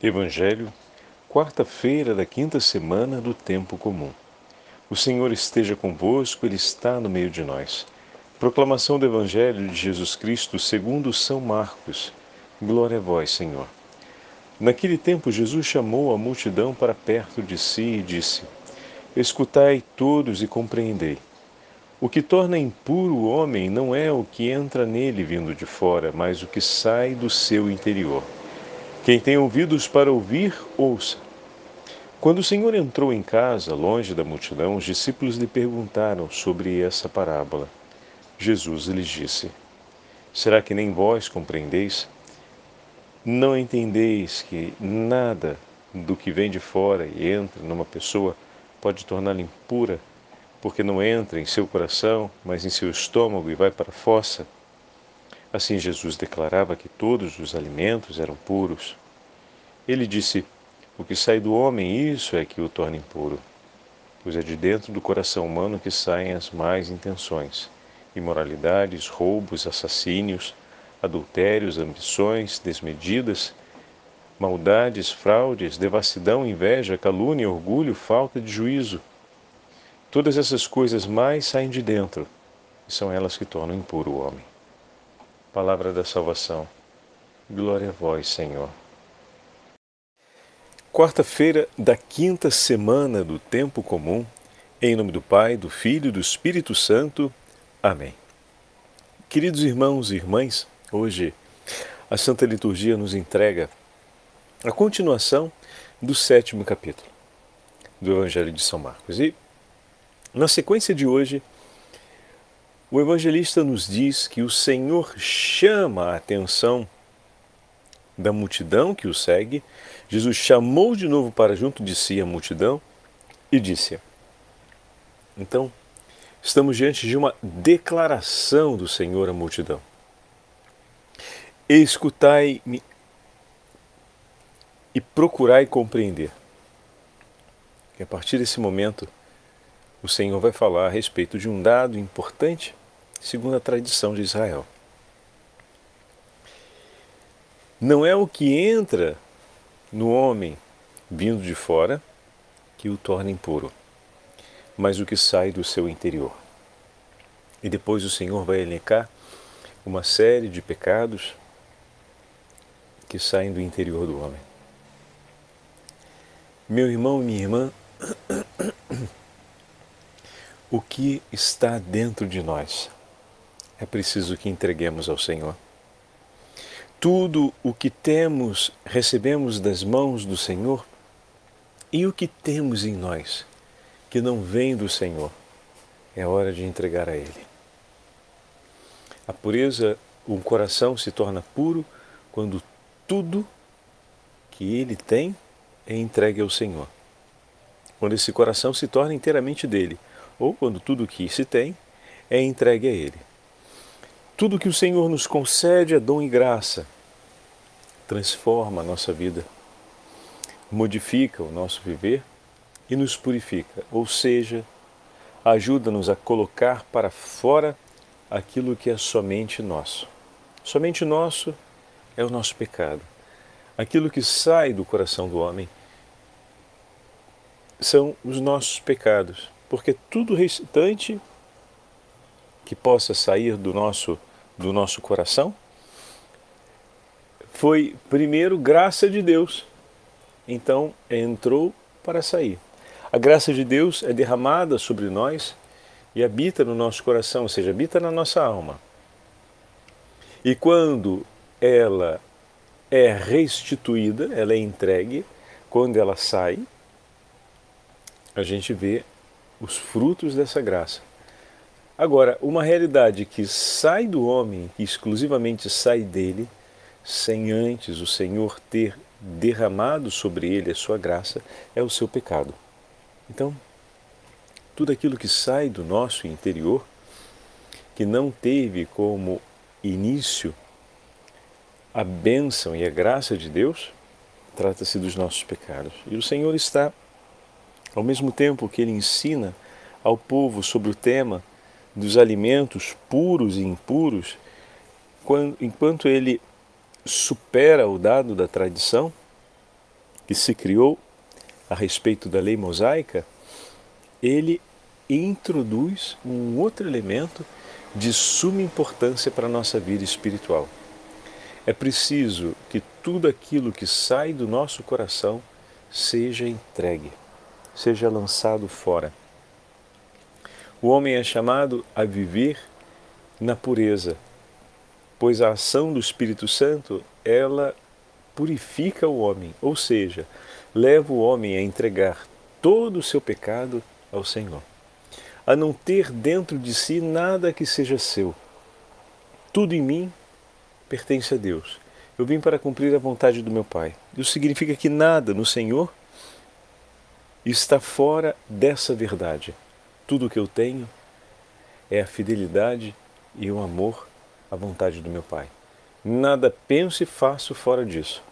Evangelho, quarta-feira da quinta semana do tempo comum. O Senhor esteja convosco, Ele está no meio de nós. Proclamação do Evangelho de Jesus Cristo segundo São Marcos. Glória a vós, Senhor. Naquele tempo, Jesus chamou a multidão para perto de si e disse: Escutai todos e compreendei. O que torna impuro o homem não é o que entra nele vindo de fora, mas o que sai do seu interior. Quem tem ouvidos para ouvir, ouça. Quando o Senhor entrou em casa, longe da multidão, os discípulos lhe perguntaram sobre essa parábola. Jesus lhes disse: Será que nem vós compreendeis? Não entendeis que nada do que vem de fora e entra numa pessoa pode torná-la impura, porque não entra em seu coração, mas em seu estômago e vai para a fossa? Assim Jesus declarava que todos os alimentos eram puros. Ele disse: O que sai do homem, isso é que o torna impuro. Pois é de dentro do coração humano que saem as más intenções, imoralidades, roubos, assassínios, adultérios, ambições desmedidas, maldades, fraudes, devassidão, inveja, calúnia, orgulho, falta de juízo. Todas essas coisas mais saem de dentro e são elas que tornam impuro o homem. Palavra da salvação. Glória a vós, Senhor. Quarta-feira da quinta semana do tempo comum, em nome do Pai, do Filho e do Espírito Santo. Amém. Queridos irmãos e irmãs, hoje a Santa Liturgia nos entrega a continuação do sétimo capítulo do Evangelho de São Marcos. E na sequência de hoje, o evangelista nos diz que o Senhor chama a atenção da multidão que o segue. Jesus chamou de novo para junto de si a multidão e disse: Então, estamos diante de uma declaração do Senhor à multidão. Escutai-me e procurai compreender. E a partir desse momento, o Senhor vai falar a respeito de um dado importante segundo a tradição de Israel. Não é o que entra no homem vindo de fora que o torna impuro, mas o que sai do seu interior. E depois o Senhor vai elencar uma série de pecados que saem do interior do homem. Meu irmão e minha irmã, o que está dentro de nós? É preciso que entreguemos ao Senhor. Tudo o que temos, recebemos das mãos do Senhor, e o que temos em nós, que não vem do Senhor, é hora de entregar a Ele. A pureza, um coração se torna puro quando tudo que ele tem é entregue ao Senhor. Quando esse coração se torna inteiramente dele, ou quando tudo que se tem é entregue a Ele. Tudo que o Senhor nos concede é dom e graça. Transforma a nossa vida, modifica o nosso viver e nos purifica, ou seja, ajuda-nos a colocar para fora aquilo que é somente nosso. Somente nosso é o nosso pecado. Aquilo que sai do coração do homem são os nossos pecados, porque tudo restante que possa sair do nosso do nosso coração foi primeiro graça de Deus. Então entrou para sair. A graça de Deus é derramada sobre nós e habita no nosso coração, ou seja, habita na nossa alma. E quando ela é restituída, ela é entregue, quando ela sai, a gente vê os frutos dessa graça. Agora, uma realidade que sai do homem, exclusivamente sai dele, sem antes o Senhor ter derramado sobre ele a sua graça, é o seu pecado. Então, tudo aquilo que sai do nosso interior, que não teve como início a bênção e a graça de Deus, trata-se dos nossos pecados. E o Senhor está, ao mesmo tempo que ele ensina ao povo sobre o tema dos alimentos puros e impuros, quando, enquanto ele supera o dado da tradição, que se criou a respeito da lei mosaica, ele introduz um outro elemento de suma importância para a nossa vida espiritual. É preciso que tudo aquilo que sai do nosso coração seja entregue, seja lançado fora. O homem é chamado a viver na pureza, pois a ação do Espírito Santo, ela purifica o homem, ou seja, leva o homem a entregar todo o seu pecado ao Senhor, a não ter dentro de si nada que seja seu. Tudo em mim pertence a Deus. Eu vim para cumprir a vontade do meu Pai. Isso significa que nada no Senhor está fora dessa verdade. Tudo o que eu tenho é a fidelidade e o amor à vontade do meu Pai. Nada penso e faço fora disso.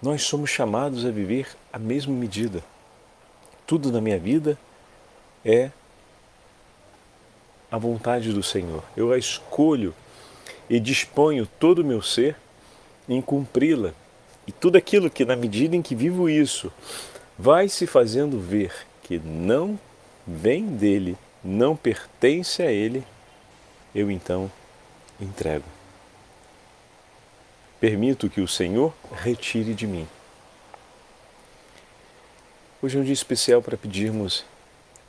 Nós somos chamados a viver a mesma medida. Tudo na minha vida é a vontade do Senhor. Eu a escolho e disponho todo o meu ser em cumpri-la. E tudo aquilo que, na medida em que vivo isso, vai se fazendo ver que não vem dele, não pertence a ele, eu então entrego. Permito que o Senhor retire de mim. Hoje é um dia especial para pedirmos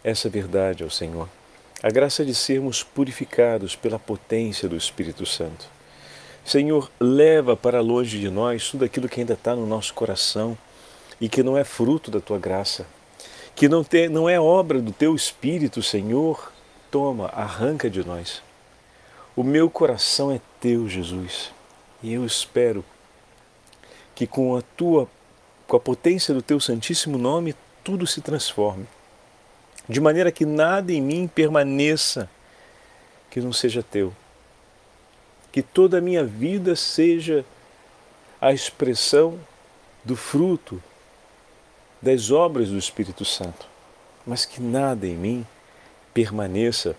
essa verdade ao Senhor. A graça de sermos purificados pela potência do Espírito Santo. Senhor, leva para longe de nós tudo aquilo que ainda está no nosso coração e que não é fruto da tua graça, que não, tem, não é obra do teu Espírito, Senhor. Toma, arranca de nós. O meu coração é teu, Jesus. E eu espero que com a tua com a potência do teu santíssimo nome tudo se transforme, de maneira que nada em mim permaneça que não seja teu. Que toda a minha vida seja a expressão do fruto das obras do Espírito Santo, mas que nada em mim permaneça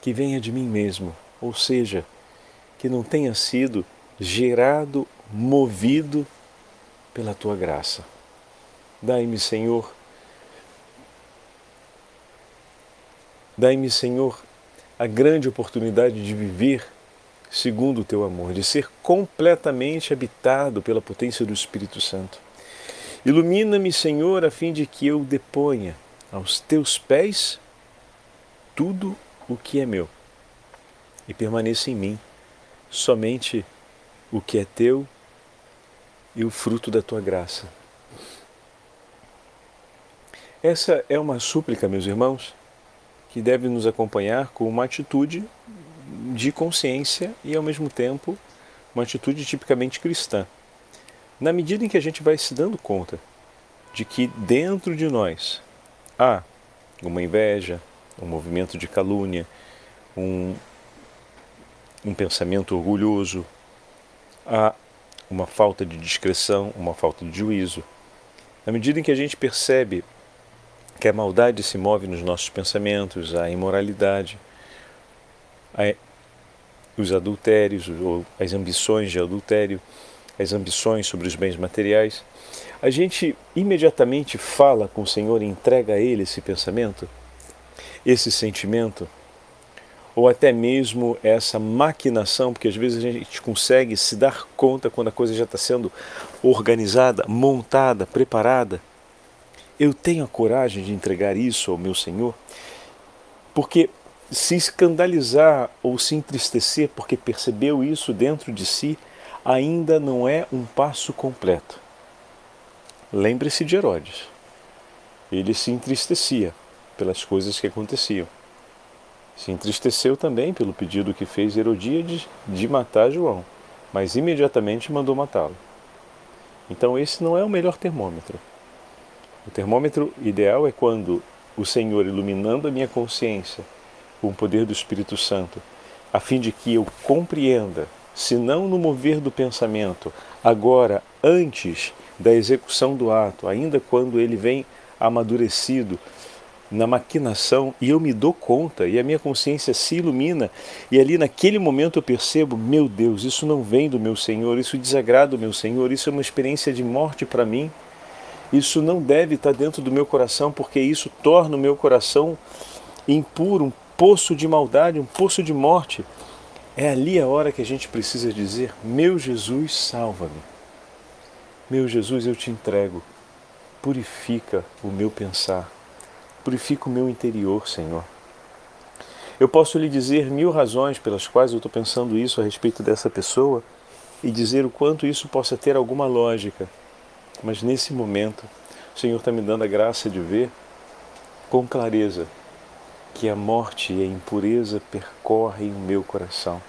que venha de mim mesmo, ou seja, que não tenha sido gerado, movido pela tua graça. Dai-me, Senhor, dai-me, Senhor, a grande oportunidade de viver segundo o teu amor, de ser completamente habitado pela potência do Espírito Santo. Ilumina-me, Senhor, a fim de que eu deponha aos teus pés tudo o que é meu e permaneça em mim somente o que é teu e o fruto da tua graça. Essa é uma súplica, meus irmãos, que deve nos acompanhar com uma atitude de consciência e, ao mesmo tempo, uma atitude tipicamente cristã. Na medida em que a gente vai se dando conta de que dentro de nós há uma inveja, um movimento de calúnia, um, um pensamento orgulhoso, há uma falta de discrição, uma falta de juízo. Na medida em que a gente percebe que a maldade se move nos nossos pensamentos, a imoralidade, a, os adultérios ou as ambições de adultério, as ambições sobre os bens materiais, a gente imediatamente fala com o Senhor e entrega a Ele esse pensamento, esse sentimento, ou até mesmo essa maquinação, porque às vezes a gente consegue se dar conta quando a coisa já está sendo organizada, montada, preparada. Eu tenho a coragem de entregar isso ao meu Senhor, porque se escandalizar ou se entristecer porque percebeu isso dentro de si, ainda não é um passo completo. Lembre-se de Herodes. Ele se entristecia pelas coisas que aconteciam. Se entristeceu também pelo pedido que fez Herodíades de matar João, mas imediatamente mandou matá-lo. Então, esse não é o melhor termômetro. O termômetro ideal é quando o Senhor, iluminando a minha consciência com o poder do Espírito Santo, a fim de que eu compreenda, se não no mover do pensamento, agora, antes da execução do ato, ainda quando ele vem amadurecido, na maquinação e eu me dou conta e a minha consciência se ilumina e ali naquele momento eu percebo, meu Deus, isso não vem do meu Senhor, isso desagrada o meu Senhor, isso é uma experiência de morte para mim. Isso não deve estar dentro do meu coração, porque isso torna o meu coração impuro, um poço de maldade, um poço de morte. É ali a hora que a gente precisa dizer: Meu Jesus, salva-me. Meu Jesus, eu te entrego. Purifica o meu pensar. Purifica o meu interior, Senhor. Eu posso lhe dizer mil razões pelas quais eu estou pensando isso a respeito dessa pessoa e dizer o quanto isso possa ter alguma lógica. Mas nesse momento, o Senhor está me dando a graça de ver com clareza que a morte e a impureza percorrem o meu coração,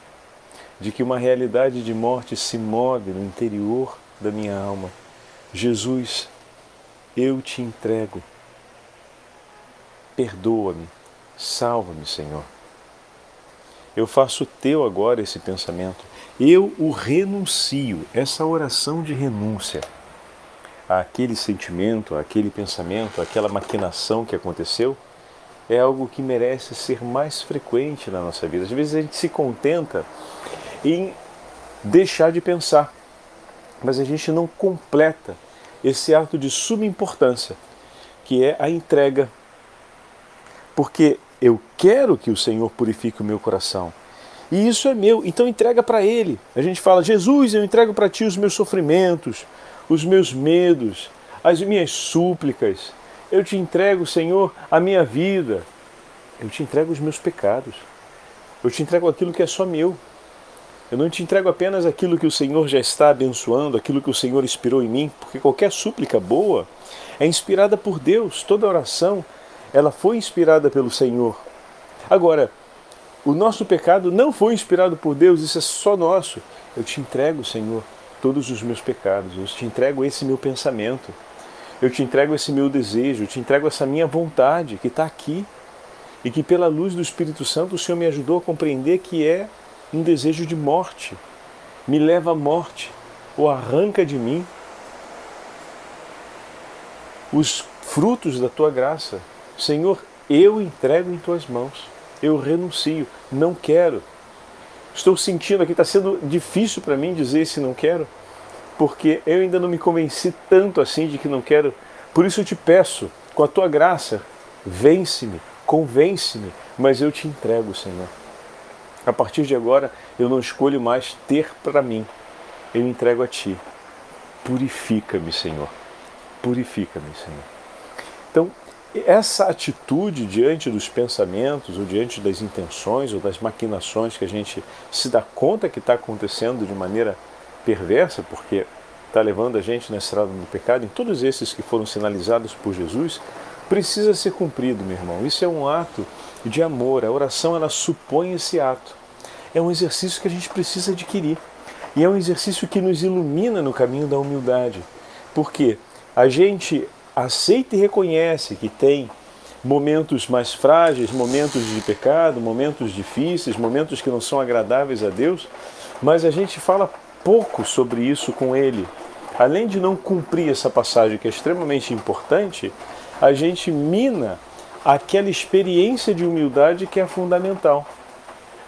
de que uma realidade de morte se move no interior da minha alma. Jesus, eu te entrego. Perdoa-me, salva-me, Senhor. Eu faço teu agora esse pensamento. Eu o renuncio, essa oração de renúncia àquele sentimento, àquele pensamento, àquela maquinação que aconteceu, é algo que merece ser mais frequente na nossa vida. Às vezes a gente se contenta em deixar de pensar, mas a gente não completa esse ato de suma importância, que é a entrega. Porque eu quero que o Senhor purifique o meu coração. E isso é meu, então entrega para Ele. A gente fala, Jesus, eu entrego para Ti os meus sofrimentos, os meus medos, as minhas súplicas. Eu te entrego, Senhor, a minha vida. Eu te entrego os meus pecados. Eu te entrego aquilo que é só meu. Eu não te entrego apenas aquilo que o Senhor já está abençoando, aquilo que o Senhor inspirou em mim, porque qualquer súplica boa é inspirada por Deus. Toda oração, ela foi inspirada pelo Senhor. Agora, o nosso pecado não foi inspirado por Deus, isso é só nosso. Eu te entrego, Senhor, todos os meus pecados. Eu te entrego esse meu pensamento. Eu te entrego esse meu desejo. Eu te entrego essa minha vontade que está aqui. E que, pela luz do Espírito Santo, o Senhor me ajudou a compreender que é um desejo de morte. Me leva à morte. Ou arranca de mim os frutos da tua graça. Senhor, eu entrego em tuas mãos. Eu renuncio. Não quero estou sentindo aqui, está sendo difícil para mim dizer se não quero, porque eu ainda não me convenci tanto assim de que não quero. Por isso eu te peço, com a tua graça, vence-me, convence-me, mas eu te entrego, Senhor. A partir de agora, eu não escolho mais ter para mim, eu entrego a ti. Purifica-me, Senhor. Purifica-me, Senhor. Então, essa atitude diante dos pensamentos, ou diante das intenções, ou das maquinações que a gente se dá conta que está acontecendo de maneira perversa, porque está levando a gente na estrada do pecado, em todos esses que foram sinalizados por Jesus, precisa ser cumprido, meu irmão. Isso é um ato de amor. A oração ela supõe esse ato. É um exercício que a gente precisa adquirir. E é um exercício que nos ilumina no caminho da humildade. Porque a gente aceita e reconhece que tem momentos mais frágeis, momentos de pecado, momentos difíceis, momentos que não são agradáveis a Deus, mas a gente fala pouco sobre isso com Ele. Além de não cumprir essa passagem que é extremamente importante, a gente mina aquela experiência de humildade que é fundamental.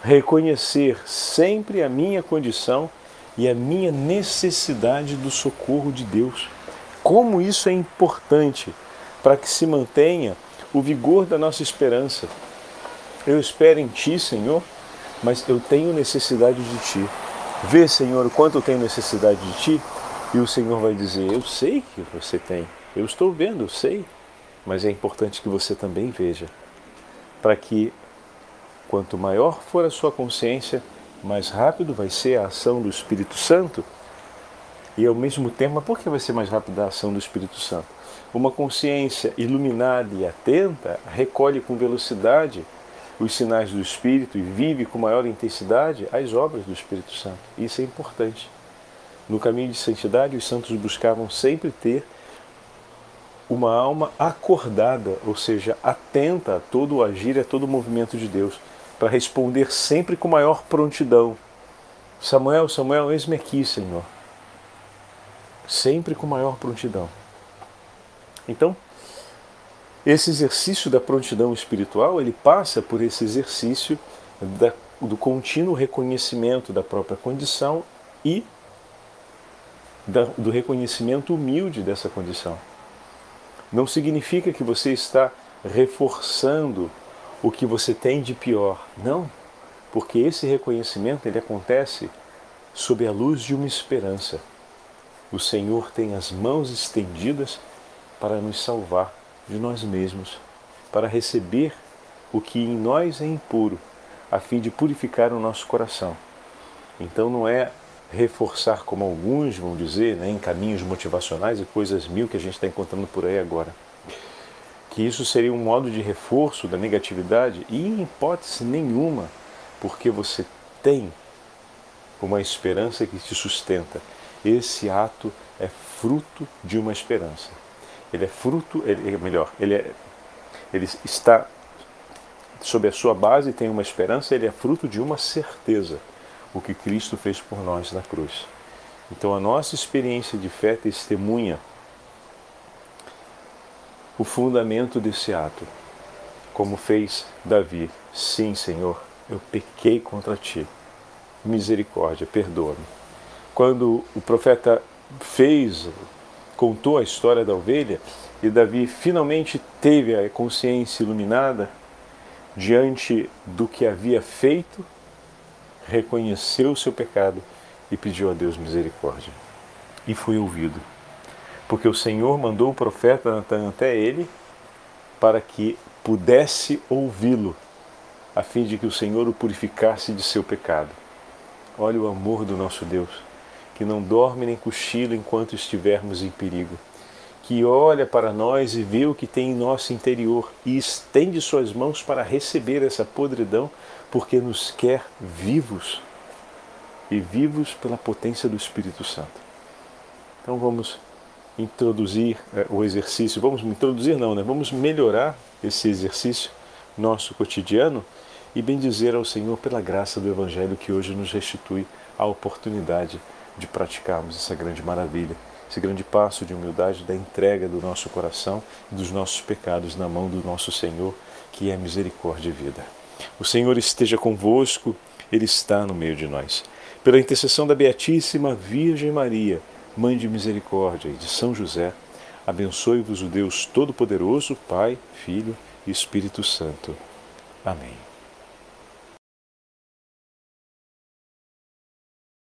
Reconhecer sempre a minha condição e a minha necessidade do socorro de Deus como isso é importante para que se mantenha o vigor da nossa esperança. Eu espero em Ti, Senhor, mas eu tenho necessidade de Ti. Vê, Senhor, o quanto eu tenho necessidade de Ti, e o Senhor vai dizer: Eu sei que você tem, eu estou vendo, eu sei, mas é importante que você também veja, para que quanto maior for a sua consciência, mais rápido vai ser a ação do Espírito Santo. E ao mesmo tempo, por que vai ser mais rápida a ação do Espírito Santo? Uma consciência iluminada e atenta recolhe com velocidade os sinais do Espírito e vive com maior intensidade as obras do Espírito Santo. Isso é importante. No caminho de santidade, os santos buscavam sempre ter uma alma acordada, ou seja, atenta a todo o agir e a todo o movimento de Deus, para responder sempre com maior prontidão. Samuel, Samuel, eis-me aqui, Senhor sempre com maior prontidão. Então, esse exercício da prontidão espiritual, ele passa por esse exercício da, do contínuo reconhecimento da própria condição e da, do reconhecimento humilde dessa condição. não significa que você está reforçando o que você tem de pior. Não, porque esse reconhecimento ele acontece sob a luz de uma esperança. O Senhor tem as mãos estendidas para nos salvar de nós mesmos, para receber o que em nós é impuro, a fim de purificar o nosso coração. Então não é reforçar, como alguns vão dizer, né, em caminhos motivacionais e coisas mil que a gente está encontrando por aí agora. Que isso seria um modo de reforço da negatividade e, em hipótese nenhuma, porque você tem uma esperança que te sustenta. Esse ato é fruto de uma esperança. Ele é fruto, ele, é melhor, ele, é, ele está sob a sua base, tem uma esperança, ele é fruto de uma certeza o que Cristo fez por nós na cruz. Então a nossa experiência de fé testemunha o fundamento desse ato, como fez Davi. Sim, Senhor, eu pequei contra ti. Misericórdia, perdoa-me. Quando o profeta fez, contou a história da ovelha, e Davi finalmente teve a consciência iluminada diante do que havia feito reconheceu o seu pecado e pediu a Deus misericórdia. E foi ouvido. Porque o Senhor mandou o profeta Natan até ele para que pudesse ouvi-lo, a fim de que o Senhor o purificasse de seu pecado. Olha o amor do nosso Deus, que não dorme nem cochila enquanto estivermos em perigo, que olha para nós e vê o que tem em nosso interior e estende suas mãos para receber essa podridão porque nos quer vivos e vivos pela potência do Espírito Santo. Então vamos introduzir é, o exercício, vamos introduzir não, né? Vamos melhorar esse exercício nosso cotidiano e bendizer ao Senhor pela graça do Evangelho que hoje nos restitui a oportunidade de praticarmos essa grande maravilha, esse grande passo de humildade da entrega do nosso coração e dos nossos pecados na mão do nosso Senhor, que é misericórdia e vida. O Senhor esteja convosco, Ele está no meio de nós. Pela intercessão da Beatíssima Virgem Maria, Mãe de Misericórdia e de São José, abençoe-vos o Deus Todo-Poderoso, Pai, Filho e Espírito Santo. Amém.